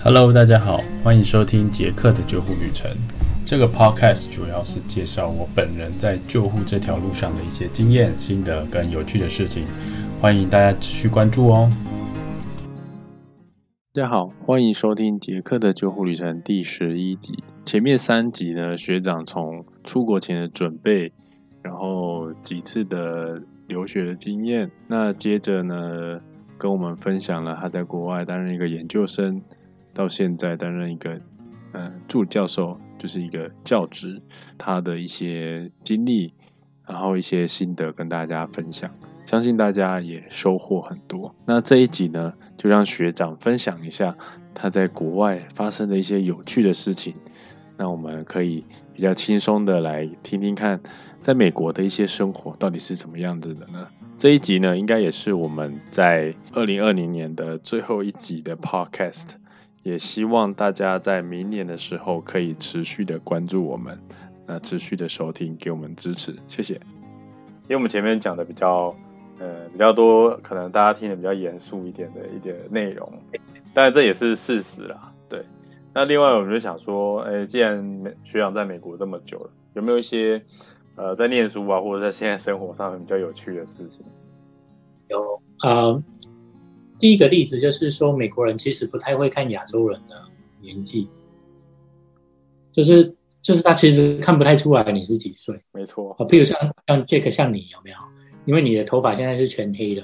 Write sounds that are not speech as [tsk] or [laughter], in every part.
Hello，大家好，欢迎收听杰克的救护旅程。这个 Podcast 主要是介绍我本人在救护这条路上的一些经验、心得跟有趣的事情，欢迎大家持续关注哦。大家好，欢迎收听杰克的救护旅程第十一集。前面三集呢，学长从出国前的准备，然后几次的留学的经验，那接着呢，跟我们分享了他在国外担任一个研究生。到现在担任一个嗯助教授，就是一个教职，他的一些经历，然后一些心得跟大家分享，相信大家也收获很多。那这一集呢，就让学长分享一下他在国外发生的一些有趣的事情。那我们可以比较轻松的来听听看，在美国的一些生活到底是怎么样子的呢？这一集呢，应该也是我们在二零二零年的最后一集的 Podcast。也希望大家在明年的时候可以持续的关注我们，那持续的收听，给我们支持，谢谢。因为我们前面讲的比较，呃，比较多，可能大家听的比较严肃一点的一点内容，当然这也是事实啦。对，那另外我们就想说，哎，既然学长在美国这么久了，有没有一些，呃，在念书啊，或者在现在生活上比较有趣的事情？有啊。第一个例子就是说，美国人其实不太会看亚洲人的年纪，就是就是他其实看不太出来你是几岁。没错啊，譬如像像 Jack 像你有没有？因为你的头发现在是全黑的，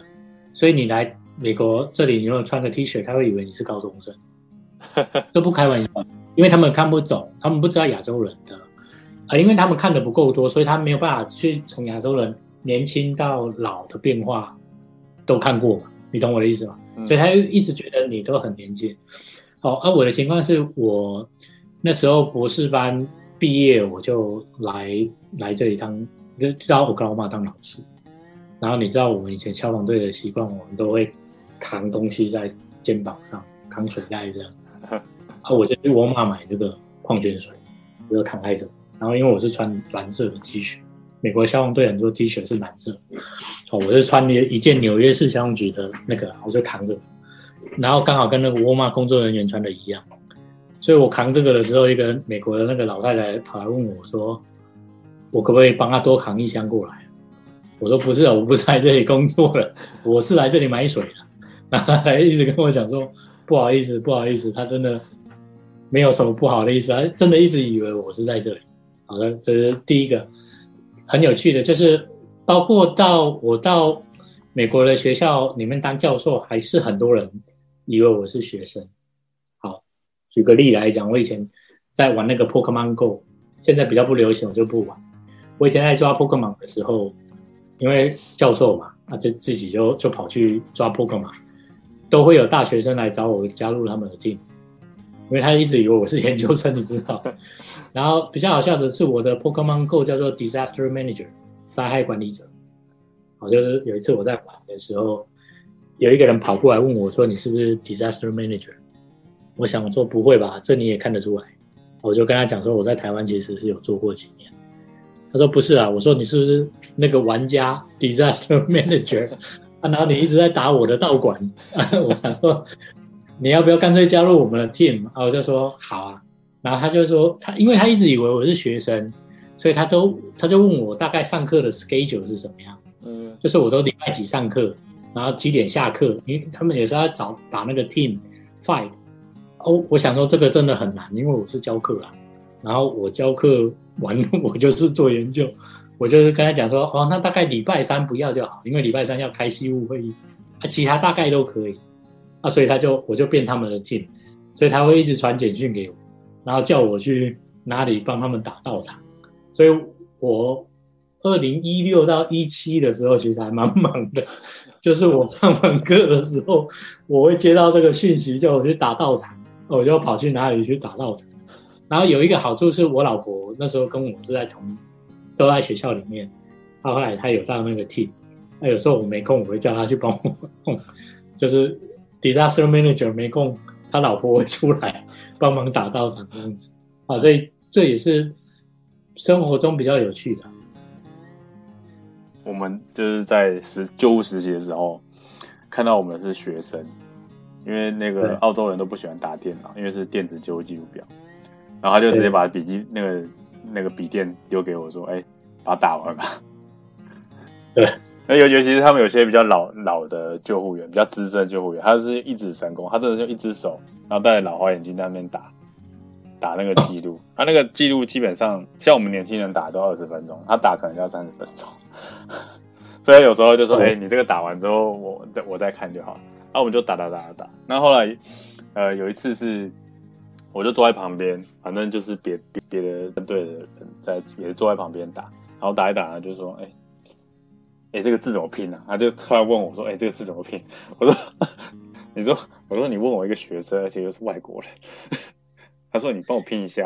所以你来美国这里，你如果穿个 T 恤，他会以为你是高中生。[laughs] 这不开玩笑，因为他们看不懂，他们不知道亚洲人的啊，因为他们看的不够多，所以他没有办法去从亚洲人年轻到老的变化都看过嘛。你懂我的意思吗？所以他就一直觉得你都很年轻。哦，而我的情况是我那时候博士班毕业，我就来来这里当，就知道我跟我妈当老师。然后你知道我们以前消防队的习惯，我们都会扛东西在肩膀上，扛水袋这样子。[laughs] 啊，我就去沃尔玛买这个矿泉水，我就扛在着。然后因为我是穿蓝色的 T 恤。美国消防队很多 T 恤是蓝色，哦，我是穿一一件纽约市消防局的那个，我就扛着，然后刚好跟那个沃尔玛工作人员穿的一样，所以我扛这个的时候，一个美国的那个老太太跑来问我说：“我可不可以帮他多扛一箱过来？”我说：“不是，我不是来这里工作的，[laughs] 我是来这里买水的。”然后还一直跟我讲说：“不好意思，不好意思，他真的没有什么不好的意思，他真的一直以为我是在这里。”好的，这是第一个。很有趣的，就是包括到我到美国的学校里面当教授，还是很多人以为我是学生。好，举个例来讲，我以前在玩那个 Pokemon Go，现在比较不流行，我就不玩。我以前在抓 Pokemon 的时候，因为教授嘛，啊，就自己就就跑去抓 Pokemon，都会有大学生来找我加入他们的 team，因为他一直以为我是研究生，你知道。[laughs] 然后比较好笑的是，我的 Pokemon Go 叫做 Disaster Manager，灾害管理者。好，就是有一次我在玩的时候，有一个人跑过来问我说：“你是不是 Disaster Manager？” 我想说不会吧，这你也看得出来。我就跟他讲说我在台湾其实是有做过几年。他说不是啊，我说你是不是那个玩家 Disaster Manager？[laughs] 啊，然后你一直在打我的道馆。[laughs] 我想说你要不要干脆加入我们的 team？啊，我就说好啊。然后他就说，他因为他一直以为我是学生，所以他都他就问我大概上课的 schedule 是什么样，嗯，就是我都礼拜几上课，然后几点下课，因为他们也是要找打那个 team fight。哦，我想说这个真的很难，因为我是教课啊，然后我教课完 [laughs] 我就是做研究，我就是跟他讲说，哦，那大概礼拜三不要就好，因为礼拜三要开西务会议，啊，其他大概都可以，啊，所以他就我就变他们的 team，所以他会一直传简讯给我。然后叫我去哪里帮他们打道场，所以我二零一六到一七的时候其实还蛮忙的，就是我上完课的时候，我会接到这个讯息叫我去打道场，我就跑去哪里去打道场。然后有一个好处是我老婆那时候跟我是在同都在学校里面，她后来她有到那个 team，那有时候我没空，我会叫她去帮我，[laughs] 就是 disaster manager 没空，他老婆会出来。帮忙打道场这样子，啊，所以这也是生活中比较有趣的。我们就是在实救护实习的时候，看到我们是学生，因为那对个澳洲人都不喜欢打电脑，因为是电子旧记录表，然后他就直接把笔记那个那个笔电丢给我说：“哎、把它打完吧。”对，那尤尤其是他们有些比较老老的救护员，比较资深的救护员，他是一指神功，他真的就一只手，然后戴着老花眼镜在那边打打那个记录，[laughs] 他、那个记录基本上像我们年轻人打都二十分钟，他打可能要三十分钟，所以有时候就说：“哦哎、你这个打完之后，我再我再看就好。”然后我们就打打打打打。那后来，呃，有一次是我就坐在旁边，反正就是别别别的队的人在也是坐在旁边打，然后打一打，就说：“哎、哎、这个字怎么拼呢、啊？”他就突然问我说：“哎、这个字怎么拼？”我说：“你说，我说你问我一个学生，而且又是外国人。[laughs] ”他说：“你帮我拼一下。”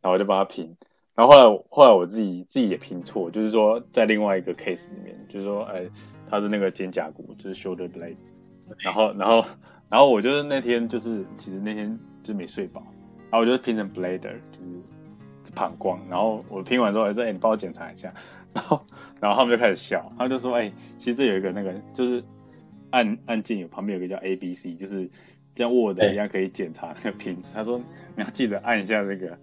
然后我就帮他拼。然后后来后来我自己自己也拼错，就是说在另外一个 case 里面，就是说，哎，他是那个肩胛骨，就是 shoulder blade。然后然后然后我就是那天就是其实那天就没睡饱，然后我就拼成 blader，就是膀胱。然后我拼完之后，还说：“哎，你帮我检查一下。”然后然后他们就开始笑，他们就说：“哎，其实这有一个那个就是按按键有旁边有个叫 A B C，就是像 Word 一样可以检查那个拼字。”他说：“你要记得按一下这个。”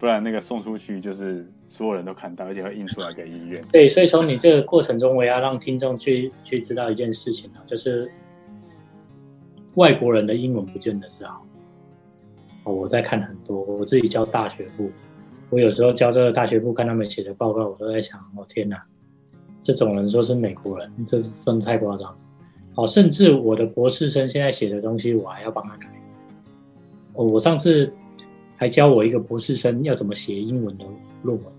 不然那个送出去就是所有人都看到，而且会印出来给医院。对，所以从你这个过程中，我也要让听众去去知道一件事情啊，就是外国人的英文不见得是好。哦，我在看很多，我自己教大学部，我有时候教这个大学部，看他们写的报告，我都在想，哦天哪，这种人说是美国人，这真的太夸张。好，甚至我的博士生现在写的东西，我还要帮他改。哦，我上次还教我一个博士生要怎么写英文的论文。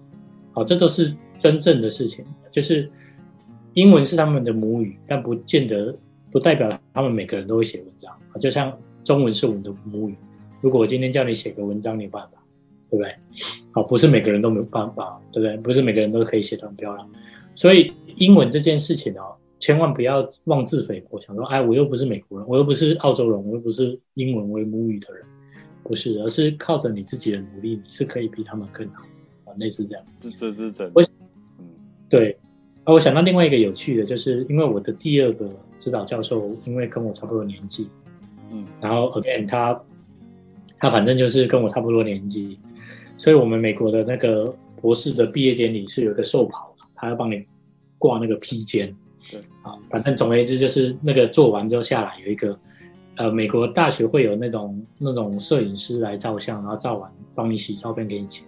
好，这都是真正的事情，就是英文是他们的母语，但不见得不代表他们每个人都会写文章。就像中文是我们的母语，如果我今天叫你写个文章，你有办法，对不对？好，不是每个人都没有办法，对不对？不是每个人都可以写得很漂亮。所以英文这件事情哦，千万不要妄自菲薄，想说，哎，我又不是美国人，我又不是澳洲人，我又不是英文为母语的人，不是，而是靠着你自己的努力，你是可以比他们更好啊，类似这样。这这这是真我。嗯对，啊，我想到另外一个有趣的，就是因为我的第二个指导教授，因为跟我差不多年纪，嗯然后 again 他他反正就是跟我差不多年纪，所以我们美国的那个博士的毕业典礼是有一个寿袍的，他要帮你挂那个披肩。对，啊，反正总而言之就是那个做完之后下来有一个，呃，美国大学会有那种那种摄影师来照相，然后照完帮你洗照片给你钱。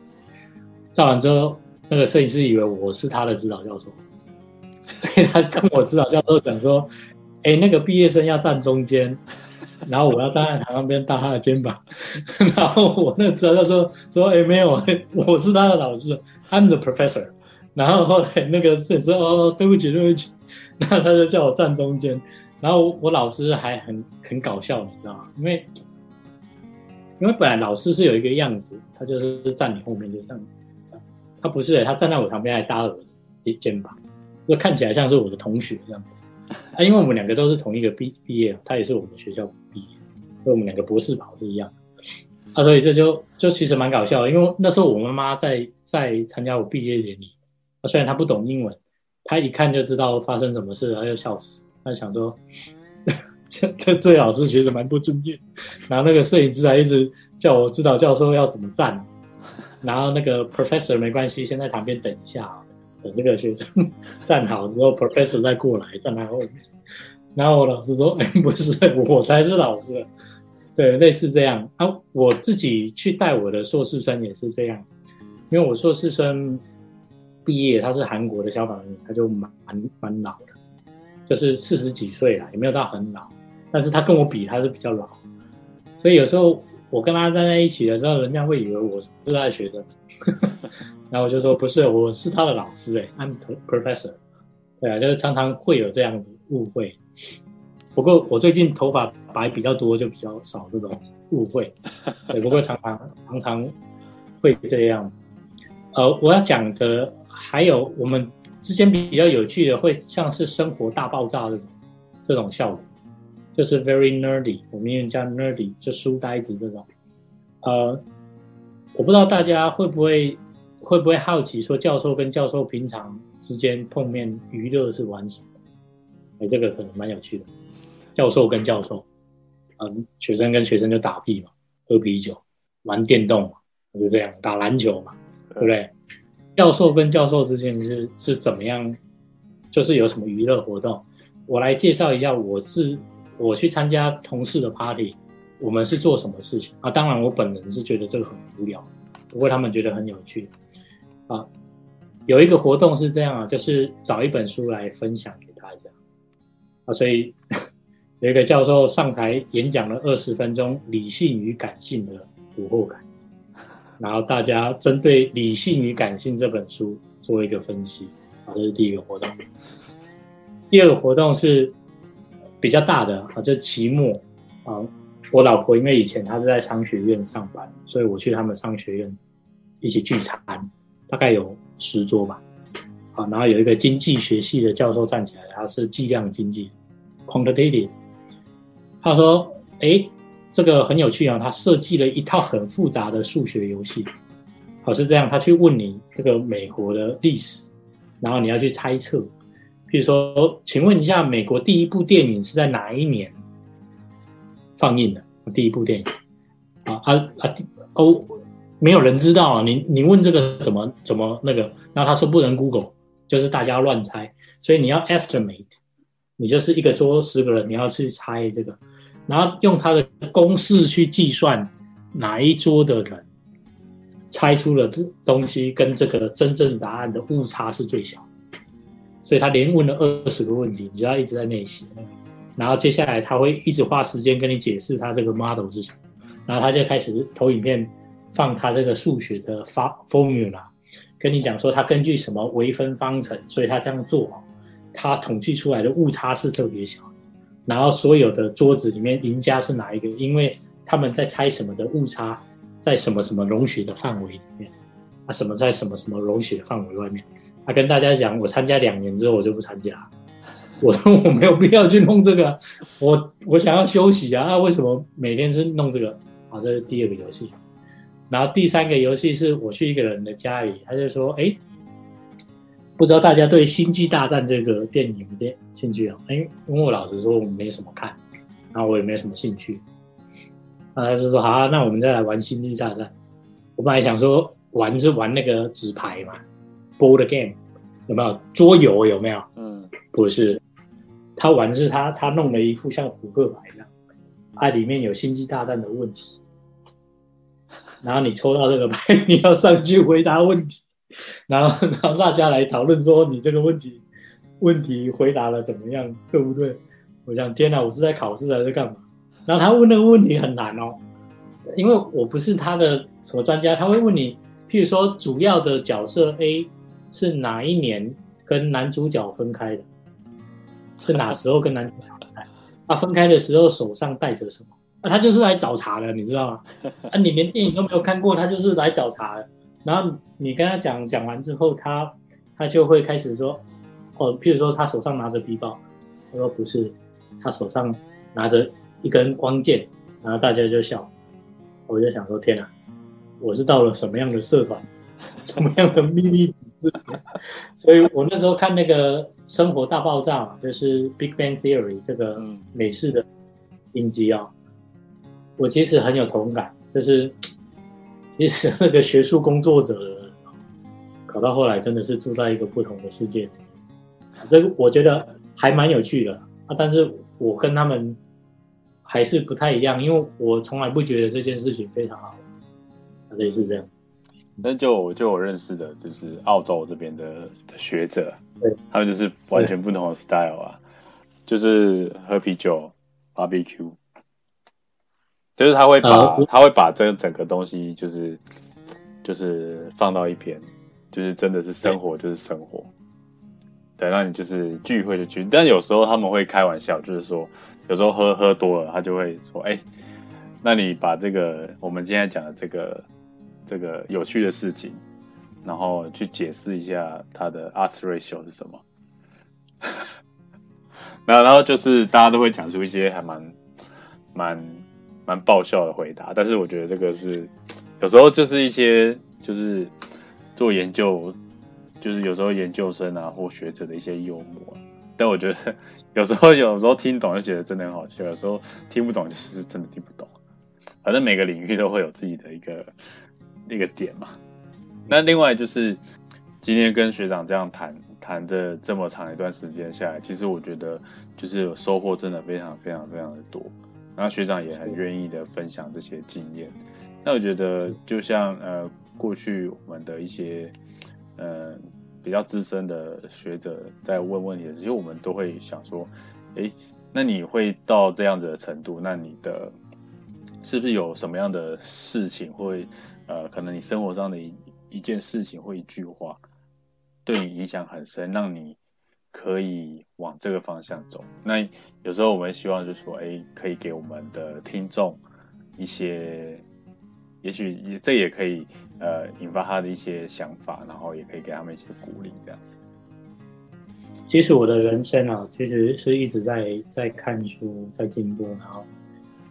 照完之后，那个摄影师以为我是他的指导教授，[laughs] 所以他跟我指导教授讲说：“哎，那个毕业生要站中间，然后我要站在他那边搭他的肩膀。[laughs] ”然后我那个指导教授说：“哎，没有，我是他的老师，I'm the professor。”然后后来那个摄影师哦，对不起，对不起，然后他就叫我站中间。然后我老师还很很搞笑，你知道吗？因为因为本来老师是有一个样子，他就是站你后面，就像。他不是、他站在我旁边还搭了我的肩膀，就看起来像是我的同学这样子。啊，因为我们两个都是同一个毕毕业，他也是我们学校毕业，所以我们两个博士跑是一样。啊，所以这就就其实蛮搞笑的，因为那时候我妈妈在在参加我毕业典礼，虽然他不懂英文，他一看就知道发生什么事，他就笑死，他想说，[laughs] 这这这老师其实蛮不专业。然后那个摄影师还一直叫我指导教授要怎么站，然后那个 professor 没关系，先在旁边等一下，等这个学生 [laughs] 站好之后，professor 再过来站在后面。然后我老师说：“哎，不是，我才是老师。”对，类似这样啊。我自己去带我的硕士生也是这样，因为我硕士生毕业，他是韩国的消防员，他就蛮蛮老的，就是四十几岁了，也没有到很老，但是他跟我比，他是比较老，所以有时候我跟他站在一起的时候，人家会以为我是他的学生，[laughs] 然后我就说不是，我是他的老师、欸，哎，I'm professor。对啊，就是常常会有这样的误会。不过我最近头发白比较多，就比较少这种误会。对，不过常常常常会这样。呃，我要讲的还有我们之间比较有趣的，会像是生活大爆炸这种这种效果，就是 very nerdy，我们英文叫 nerdy，就书呆子这种。呃，我不知道大家会不会会不会好奇，说教授跟教授平常之间碰面娱乐是玩什么？哎，这个可能蛮有趣的。教授跟教授，嗯，学生跟学生就打屁嘛，喝啤酒，玩电动嘛，就这样打篮球嘛，对不对？教授跟教授之间是是怎么样？就是有什么娱乐活动？我来介绍一下，我是我去参加同事的 party，我们是做什么事情啊？当然，我本人是觉得这个很无聊，不过他们觉得很有趣啊。有一个活动是这样啊，就是找一本书来分享给大家啊。所以 [laughs] 有一个教授上台演讲了二十分钟《理性与感性的读后感》，然后大家针对《理性与感性》这本书做一个分析啊，这是第一个活动。第二个活动是比较大的啊，就期末啊。我老婆因为以前她是在商学院上班，所以我去他们商学院一起聚餐，大概有十桌吧。啊，然后有一个经济学系的教授站起来，他是计量经济 （quantitative）。他说：“哎，这个很有趣啊，他设计了一套很复杂的数学游戏。好是这样，他去问你这个美国的历史，然后你要去猜测。”比如说，请问一下，美国第一部电影是在哪一年放映的？第一部电影啊啊啊！哦，没有人知道啊。你你问这个怎么怎么那个？然后他说不能 Google，就是大家乱猜。所以你要 estimate，你就是一个桌十个人，你要去猜这个，然后用他的公式去计算哪一桌的人猜出了这东西跟这个真正答案的误差是最小。所以他连问了二十个问题，你知道一直在那里写。那个，然后接下来他会一直花时间跟你解释他这个 model 是什么，然后他就开始投影片放他这个数学的发 formula，跟你讲说他根据什么微分方程，所以他这样做，他统计出来的误差是特别小，然后所有的桌子里面赢家是哪一个？因为他们在猜什么的误差在什么什么容许的范围里面，啊什么在什么什么容许的范围外面。他跟大家讲，我参加两年之后我就不参加。我说我没有必要去弄这个，我我想要休息啊。那为什么每天是弄这个？啊，这是第二个游戏。然后第三个游戏是我去一个人的家里，他就说：“哎，不知道大家对《星际大战》这个电影有没有兴趣啊？”哎，因为我老实说，我没什么看，然后我也没什么兴趣。那他就说：“好啊，那我们再来玩《星际大战》。”我本来想说玩是玩那个纸牌嘛。Board game 有没有桌游？有没有？嗯，不是，他玩的是他他弄了一副像扑克牌一样，它里面有星际大战的问题，然后你抽到这个牌，你要上去回答问题，然后然后大家来讨论说你这个问题问题回答了怎么样，对不对？我想天哪，我是在考试还是干嘛？然后他问那个问题很难哦，因为我不是他的什么专家，他会问你，譬如说主要的角色 A。是哪一年跟男主角分开的？是哪时候跟男主角分开？他分开的时候手上带着什么？啊，他就是来找茬的，你知道吗？啊，你连电影都没有看过，他就是来找茬的。然后你跟他讲讲完之后，他他就会开始说，哦，譬如说他手上拿着皮包，他说不是，他手上拿着一根光剑，然后大家就笑。我就想说，天啊，我是到了什么样的社团，[laughs] 什么样的秘密？所以我那时候看那个《生活大爆炸》嘛，就是《Big Bang Theory》这个美式的影集啊，我其实很有同感。就是其实这个学术工作者搞到后来真的是住在一个不同的世界，这个我觉得还蛮有趣的啊。但是我跟他们还是不太一样，因为我从来不觉得这件事情非常好，类似这样。那就就我认识的，就是澳洲这边的学者，对，他们就是完全不同的 style 啊，就是喝啤酒、barbecue，就是他会把他会把这整个东西就是就是放到一边，就是真的是生活就是生活，对，那你就是聚会就聚，但有时候他们会开玩笑，就是说有时候喝喝多了，他就会说，哎，那你把这个我们今天讲的这个。这个有趣的事情，然后去解释一下它的 a r t ratio 是什么。[laughs] 那然后就是大家都会讲出一些还蛮蛮蛮爆笑的回答，但是我觉得这个是有时候就是一些就是做研究，就是有时候研究生啊或学者的一些幽默。但我觉得有时候有时候听懂就觉得真的很好笑，有时候听不懂就是真的听不懂。反正每个领域都会有自己的一个一个点嘛。那另外就是今天跟学长这样谈谈的这么长一段时间下来，其实我觉得就是有收获，真的非常非常非常的多。然后学长也很愿意的分享这些经验。那我觉得就像呃过去我们的一些呃比较资深的学者在问问题的时候，我们都会想说，哎，那你会到这样子的程度，那你的是不是有什么样的事情会呃可能你生活上的一一件事情或一句话对你影响很深，让你可以往这个方向走？那有时候我们希望就是说，哎，可以给我们的听众一些。也许也这也可以呃引发他的一些想法，然后也可以给他们一些鼓励，这样子。其实我的人生啊，其实是一直在在看书，在进步。然后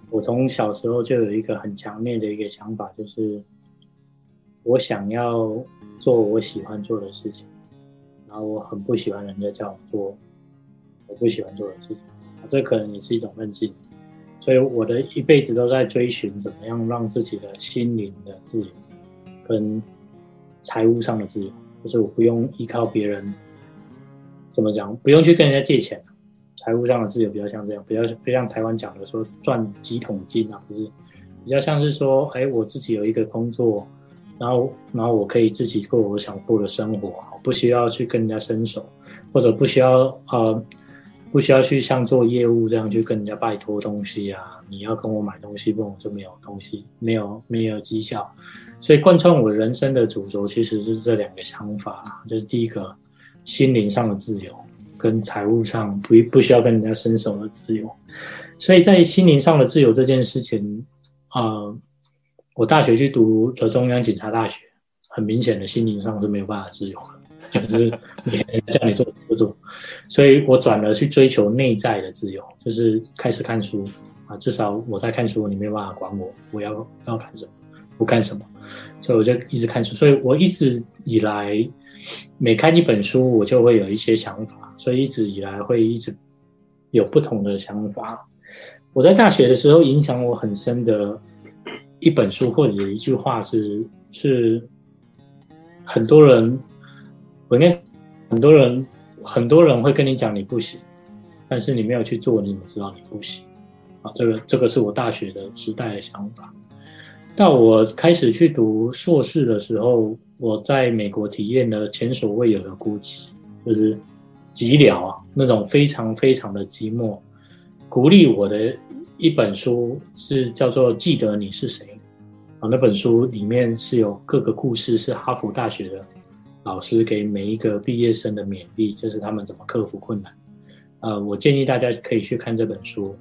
我从小时候就有一个很强烈的一个想法，就是我想要做我喜欢做的事情，然后我很不喜欢人家叫我做我不喜欢做的事情。这可能也是一种任性。所以我的一辈子都在追寻怎么样让自己的心灵的自由，跟财务上的自由，就是我不用依靠别人，怎么讲？不用去跟人家借钱，财务上的自由比较像这样，比较不像台湾讲的说赚几桶金啊，不是，比较像是说，哎，我自己有一个工作，然后然后我可以自己过我想过的生活，不需要去跟人家伸手，或者不需要呃。不需要去像做业务这样去跟人家拜托东西啊！你要跟我买东西，不然我就没有东西，没有没有绩效。所以贯穿我人生的主轴其实是这两个想法，就是第一个心灵上的自由，跟财务上不不需要跟人家伸手的自由。所以在心灵上的自由这件事情，啊，我大学去读了中央警察大学，很明显的心灵上是没有办法自由。就是别人叫你做不做，所以我转而去追求内在的自由，就是开始看书啊。至少我在看书，你没有办法管我，我要要看什么，不看什么，所以我就一直看书。所以我一直以来每看一本书，我就会有一些想法，所以一直以来会一直有不同的想法。我在大学的时候，影响我很深的一本书或者一句话是是很多人。我应该很多人很多人会跟你讲你不行，但是你没有去做，你怎么知道你不行？啊，这个这个是我大学的时代的想法。到我开始去读硕士的时候，我在美国体验了前所未有的孤寂，就是寂寥啊，那种非常非常的寂寞。鼓励我的一本书是叫做《记得你是谁》啊，那本书里面是有各个故事，是哈佛大学的。老师给每一个毕业生的勉励，就是他们怎么克服困难。呃，我建议大家可以去看这本书，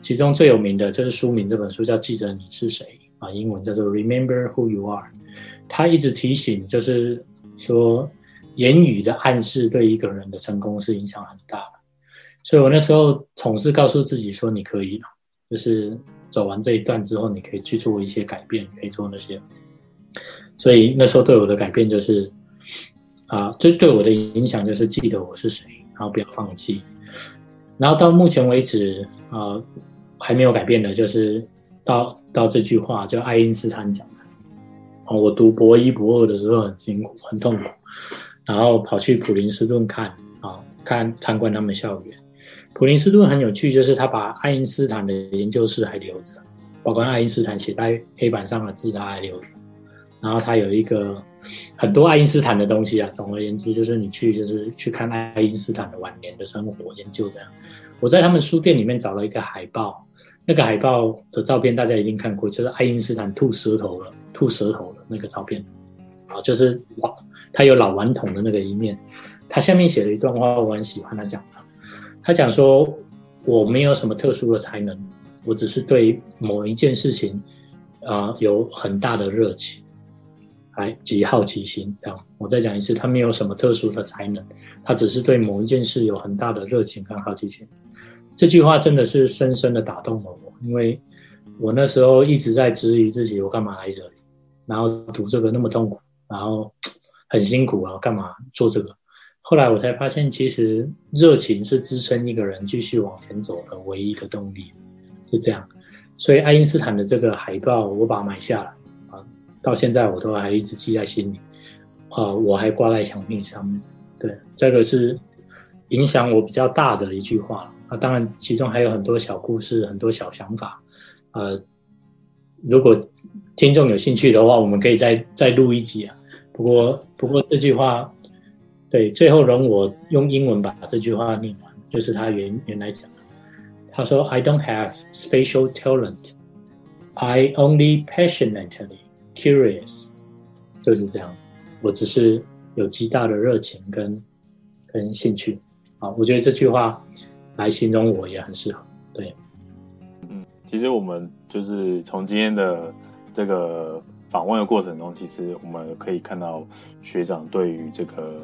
其中最有名的就是书名这本书叫《记者你是谁》啊，英文叫做 Remember Who You Are。他一直提醒，就是说言语的暗示对一个人的成功是影响很大的。所以我那时候总是告诉自己说，你可以，就是走完这一段之后，你可以去做一些改变，可以做那些。所以那时候对我的改变就是。啊，这对我的影响就是记得我是谁，然后不要放弃。然后到目前为止，啊，还没有改变的，就是到到这句话，就爱因斯坦讲的。哦，我读博一、博二的时候很辛苦、很痛苦，然后跑去普林斯顿看，啊，看参观他们校园。普林斯顿很有趣，就是他把爱因斯坦的研究室还留着，包括爱因斯坦写在黑板上的字，他还留着。然后他有一个很多爱因斯坦的东西啊。总而言之，就是你去就是去看爱因斯坦的晚年的生活研究这样。我在他们书店里面找了一个海报，那个海报的照片大家一定看过，就是爱因斯坦吐舌头了，吐舌头的那个照片。啊，就是哇，他有老顽童的那个一面。他下面写了一段话，我很喜欢他讲的。他讲说：“我没有什么特殊的才能，我只是对某一件事情啊有很大的热情。”还极好奇心，这样我再讲一次，他没有什么特殊的才能，他只是对某一件事有很大的热情跟好奇心。这句话真的是深深的打动了我，因为我那时候一直在质疑自己，我干嘛来这里，然后读这个那么痛苦，然后 [tsk] 很辛苦啊，干嘛做这个？后来我才发现，其实热情是支撑一个人继续往前走的唯一的动力，是这样。所以爱因斯坦的这个海报，我把它买下来啊，到现在我都还一直记在心里啊，我还挂在墙壁上面。对，这个是影响我比较大的一句话啊。当然，其中还有很多小故事，很多小想法。呃，如果听众有兴趣的话，我们可以再再录一集啊。不过，不过这句话，对，最后容我用英文把这句话念完，就是他原原来讲的。他说：“I don't have special talent, I only passionately curious。”就是这样，我只是有极大的热情跟跟兴趣。啊，我觉得这句话来形容我也很适合。对，嗯，其实我们就是从今天的这个。访问的过程中，其实我们可以看到学长对于这个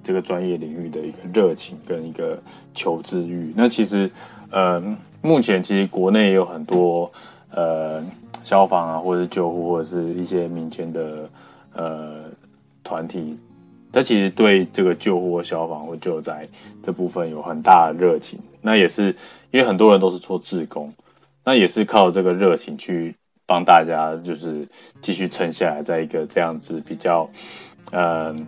这个专业领域的一个热情跟一个求知欲。那其实，呃，目前其实国内也有很多呃消防啊，或者是救护，或者是一些民间的呃团体，他其实对这个救护、消防或救灾这部分有很大的热情。那也是因为很多人都是做志工，那也是靠这个热情去。帮大家就是继续撑下来，在一个这样子比较，嗯，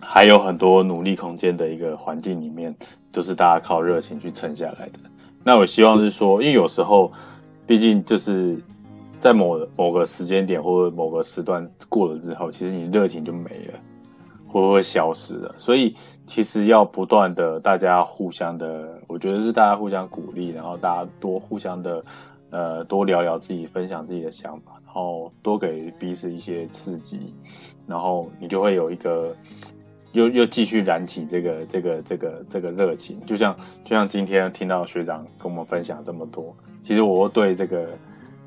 还有很多努力空间的一个环境里面，都是大家靠热情去撑下来的。那我希望是说，因为有时候，毕竟就是在某某个时间点或者某个时段过了之后，其实你热情就没了，会不会消失了。所以其实要不断的大家互相的，我觉得是大家互相鼓励，然后大家多互相的。呃，多聊聊自己，分享自己的想法，然后多给彼此一些刺激，然后你就会有一个又又继续燃起这个这个这个这个热情。就像就像今天听到学长跟我们分享这么多，其实我对这个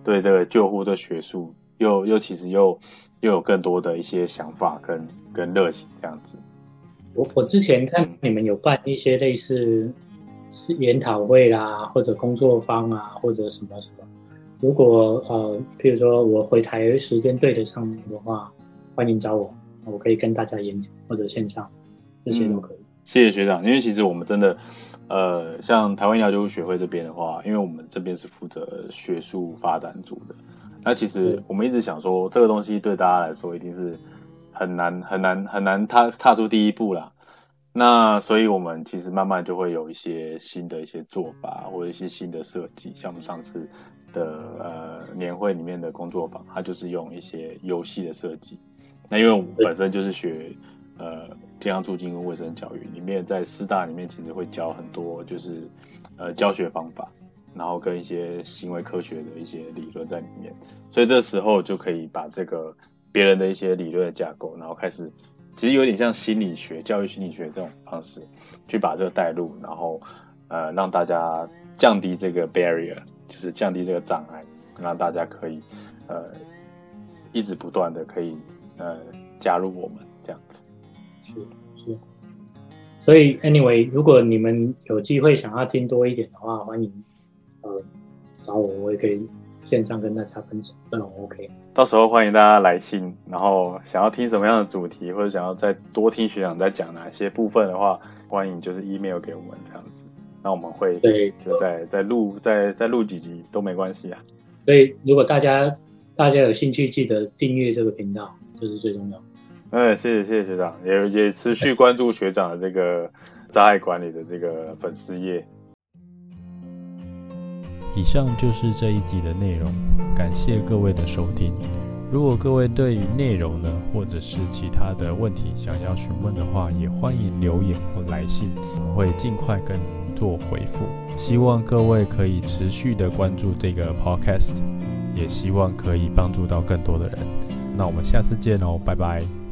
对这个救护的学术又又其实又又有更多的一些想法跟跟热情这样子。我我之前看你们有办一些类似。是研讨会啦，或者工作坊啊，或者什么什么。如果呃，譬如说我回台时间对得上的话，欢迎找我，我可以跟大家演讲或者线上，这些都可以。谢谢学长，因为其实我们真的，呃，像台湾医疗救护学会这边的话，因为我们这边是负责学术发展组的，那其实我们一直想说，这个东西对大家来说一定是很难很难很难踏踏出第一步啦。那所以，我们其实慢慢就会有一些新的一些做法，或者一些新的设计。像我们上次的呃年会里面的工作坊，它就是用一些游戏的设计。那因为我们本身就是学呃健康促进跟卫生教育，里面在师大里面其实会教很多就是呃教学方法，然后跟一些行为科学的一些理论在里面。所以这时候就可以把这个别人的一些理论架构，然后开始。其实有点像心理学、教育心理学这种方式，去把这个带入，然后呃让大家降低这个 barrier，就是降低这个障碍，让大家可以呃一直不断的可以呃加入我们这样子。是是。所以 anyway，如果你们有机会想要听多一点的话，欢迎呃找我，我也可以。线上跟大家分享，都很 OK。到时候欢迎大家来信，然后想要听什么样的主题，或者想要再多听学长在讲哪些部分的话，欢迎就是 email 给我们这样子。那我们会对，就再再录再再录几集都没关系啊。所以如果大家大家有兴趣，记得订阅这个频道，这是最重要。嗯，谢谢谢谢学长，也也持续关注学长的这个灾害管理的这个粉丝页。以上就是这一集的内容，感谢各位的收听。如果各位对于内容呢，或者是其他的问题想要询问的话，也欢迎留言或来信，我们会尽快跟您做回复。希望各位可以持续的关注这个 podcast，也希望可以帮助到更多的人。那我们下次见哦，拜拜。